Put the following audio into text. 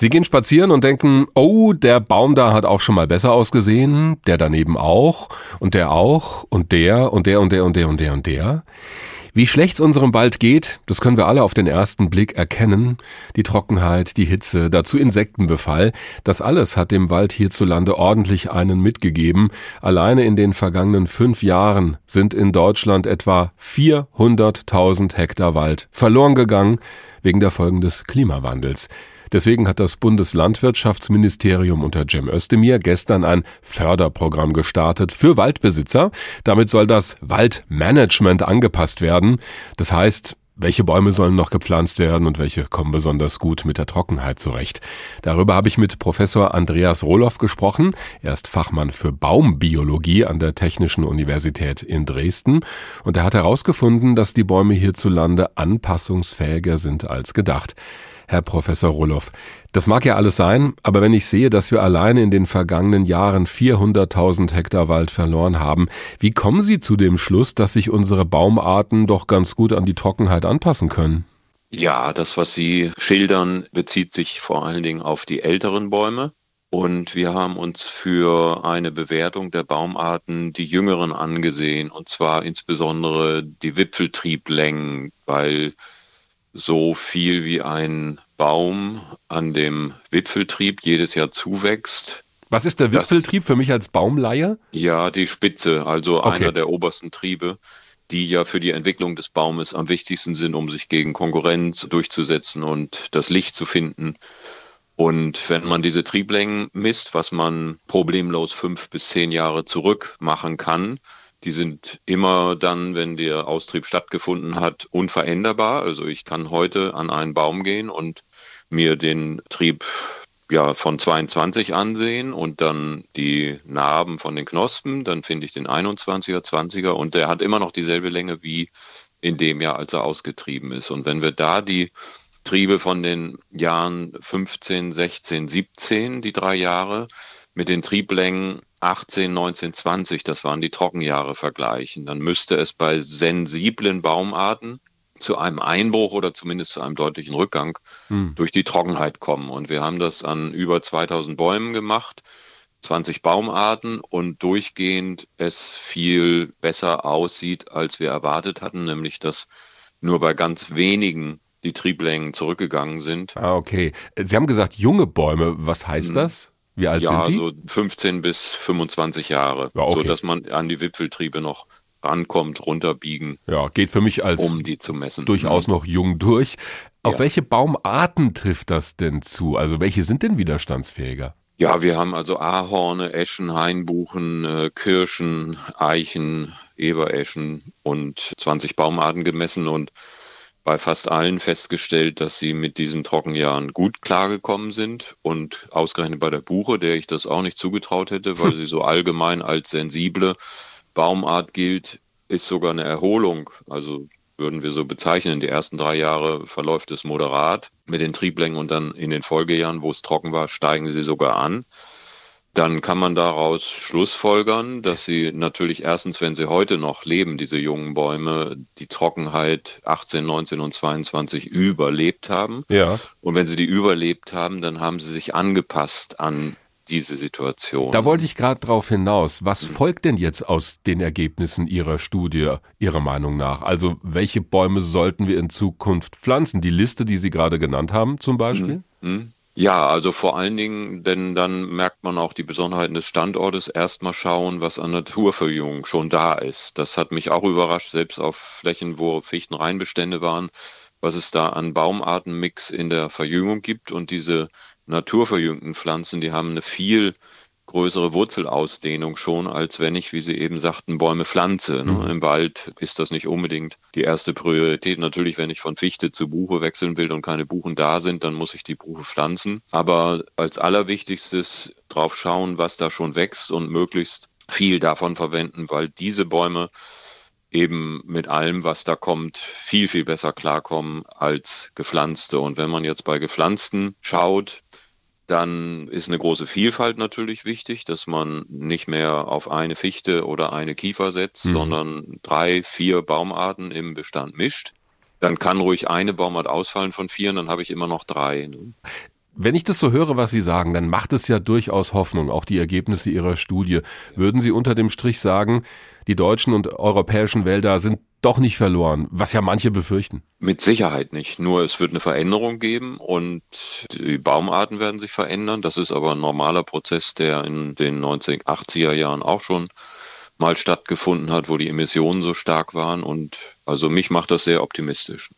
Sie gehen spazieren und denken, oh, der Baum da hat auch schon mal besser ausgesehen, der daneben auch und der auch und der und der und der und der und der und der. Wie schlecht es unserem Wald geht, das können wir alle auf den ersten Blick erkennen. Die Trockenheit, die Hitze, dazu Insektenbefall. Das alles hat dem Wald hierzulande ordentlich einen mitgegeben. Alleine in den vergangenen fünf Jahren sind in Deutschland etwa 400.000 Hektar Wald verloren gegangen wegen der Folgen des Klimawandels. Deswegen hat das Bundeslandwirtschaftsministerium unter Cem Özdemir gestern ein Förderprogramm gestartet für Waldbesitzer. Damit soll das Waldmanagement angepasst werden. Das heißt, welche Bäume sollen noch gepflanzt werden und welche kommen besonders gut mit der Trockenheit zurecht? Darüber habe ich mit Professor Andreas Rohloff gesprochen. Er ist Fachmann für Baumbiologie an der Technischen Universität in Dresden und er hat herausgefunden, dass die Bäume hierzulande anpassungsfähiger sind als gedacht. Herr Professor Roloff. Das mag ja alles sein, aber wenn ich sehe, dass wir alleine in den vergangenen Jahren 400.000 Hektar Wald verloren haben, wie kommen Sie zu dem Schluss, dass sich unsere Baumarten doch ganz gut an die Trockenheit anpassen können? Ja, das, was Sie schildern, bezieht sich vor allen Dingen auf die älteren Bäume. Und wir haben uns für eine Bewertung der Baumarten die jüngeren angesehen, und zwar insbesondere die Wipfeltrieblängen, weil so viel wie ein Baum an dem Wipfeltrieb jedes Jahr zuwächst. Was ist der Wipfeltrieb das, für mich als Baumleihe? Ja, die Spitze, also okay. einer der obersten Triebe, die ja für die Entwicklung des Baumes am wichtigsten sind, um sich gegen Konkurrenz durchzusetzen und das Licht zu finden. Und wenn man diese Trieblängen misst, was man problemlos fünf bis zehn Jahre zurück machen kann, die sind immer dann, wenn der Austrieb stattgefunden hat, unveränderbar. Also ich kann heute an einen Baum gehen und mir den Trieb ja, von 22 ansehen und dann die Narben von den Knospen, dann finde ich den 21er, 20er und der hat immer noch dieselbe Länge wie in dem Jahr, als er ausgetrieben ist. Und wenn wir da die Triebe von den Jahren 15, 16, 17, die drei Jahre, mit den Trieblängen 18, 19, 20, das waren die Trockenjahre, vergleichen, dann müsste es bei sensiblen Baumarten zu einem Einbruch oder zumindest zu einem deutlichen Rückgang hm. durch die Trockenheit kommen. Und wir haben das an über 2000 Bäumen gemacht, 20 Baumarten und durchgehend es viel besser aussieht, als wir erwartet hatten, nämlich dass nur bei ganz wenigen die Trieblängen zurückgegangen sind. Ah, okay. Sie haben gesagt, junge Bäume. Was heißt hm. das? Wie alt ja, sind die? Ja, so 15 bis 25 Jahre, ja, okay. so dass man an die Wipfeltriebe noch rankommt, runterbiegen. Ja, geht für mich als um die zu messen. Durchaus mhm. noch jung durch. Auf ja. welche Baumarten trifft das denn zu? Also welche sind denn widerstandsfähiger? Ja, wir haben also Ahorne, Eschen, Hainbuchen, äh, Kirschen, Eichen, Ebereschen und 20 Baumarten gemessen und bei fast allen festgestellt, dass sie mit diesen Trockenjahren gut klargekommen sind und ausgerechnet bei der Buche, der ich das auch nicht zugetraut hätte, weil sie so allgemein als sensible Baumart gilt, ist sogar eine Erholung. Also würden wir so bezeichnen. Die ersten drei Jahre verläuft es moderat mit den Trieblängen und dann in den Folgejahren, wo es trocken war, steigen sie sogar an dann kann man daraus schlussfolgern, dass sie natürlich erstens, wenn sie heute noch leben, diese jungen Bäume, die Trockenheit 18, 19 und 22 überlebt haben. Ja. Und wenn sie die überlebt haben, dann haben sie sich angepasst an diese Situation. Da wollte ich gerade drauf hinaus. Was mhm. folgt denn jetzt aus den Ergebnissen Ihrer Studie, Ihrer Meinung nach? Also, welche Bäume sollten wir in Zukunft pflanzen? Die Liste, die Sie gerade genannt haben, zum Beispiel? Mhm. mhm. Ja, also vor allen Dingen, denn dann merkt man auch die Besonderheiten des Standortes. Erstmal schauen, was an Naturverjüngung schon da ist. Das hat mich auch überrascht, selbst auf Flächen, wo Fichtenreinbestände waren, was es da an Baumartenmix in der Verjüngung gibt. Und diese naturverjüngten Pflanzen, die haben eine viel größere Wurzelausdehnung schon, als wenn ich, wie Sie eben sagten, Bäume pflanze. Ne? Mhm. Im Wald ist das nicht unbedingt die erste Priorität. Natürlich, wenn ich von Fichte zu Buche wechseln will und keine Buchen da sind, dann muss ich die Buche pflanzen. Aber als allerwichtigstes drauf schauen, was da schon wächst und möglichst viel davon verwenden, weil diese Bäume eben mit allem, was da kommt, viel, viel besser klarkommen als gepflanzte. Und wenn man jetzt bei gepflanzten schaut, dann ist eine große Vielfalt natürlich wichtig, dass man nicht mehr auf eine Fichte oder eine Kiefer setzt, mhm. sondern drei, vier Baumarten im Bestand mischt. Dann kann ruhig eine Baumart ausfallen von vier, dann habe ich immer noch drei. Ne? Wenn ich das so höre, was Sie sagen, dann macht es ja durchaus Hoffnung, auch die Ergebnisse Ihrer Studie. Würden Sie unter dem Strich sagen, die deutschen und europäischen Wälder sind doch nicht verloren, was ja manche befürchten. Mit Sicherheit nicht. Nur es wird eine Veränderung geben und die Baumarten werden sich verändern. Das ist aber ein normaler Prozess, der in den 1980er Jahren auch schon mal stattgefunden hat, wo die Emissionen so stark waren. Und also mich macht das sehr optimistisch.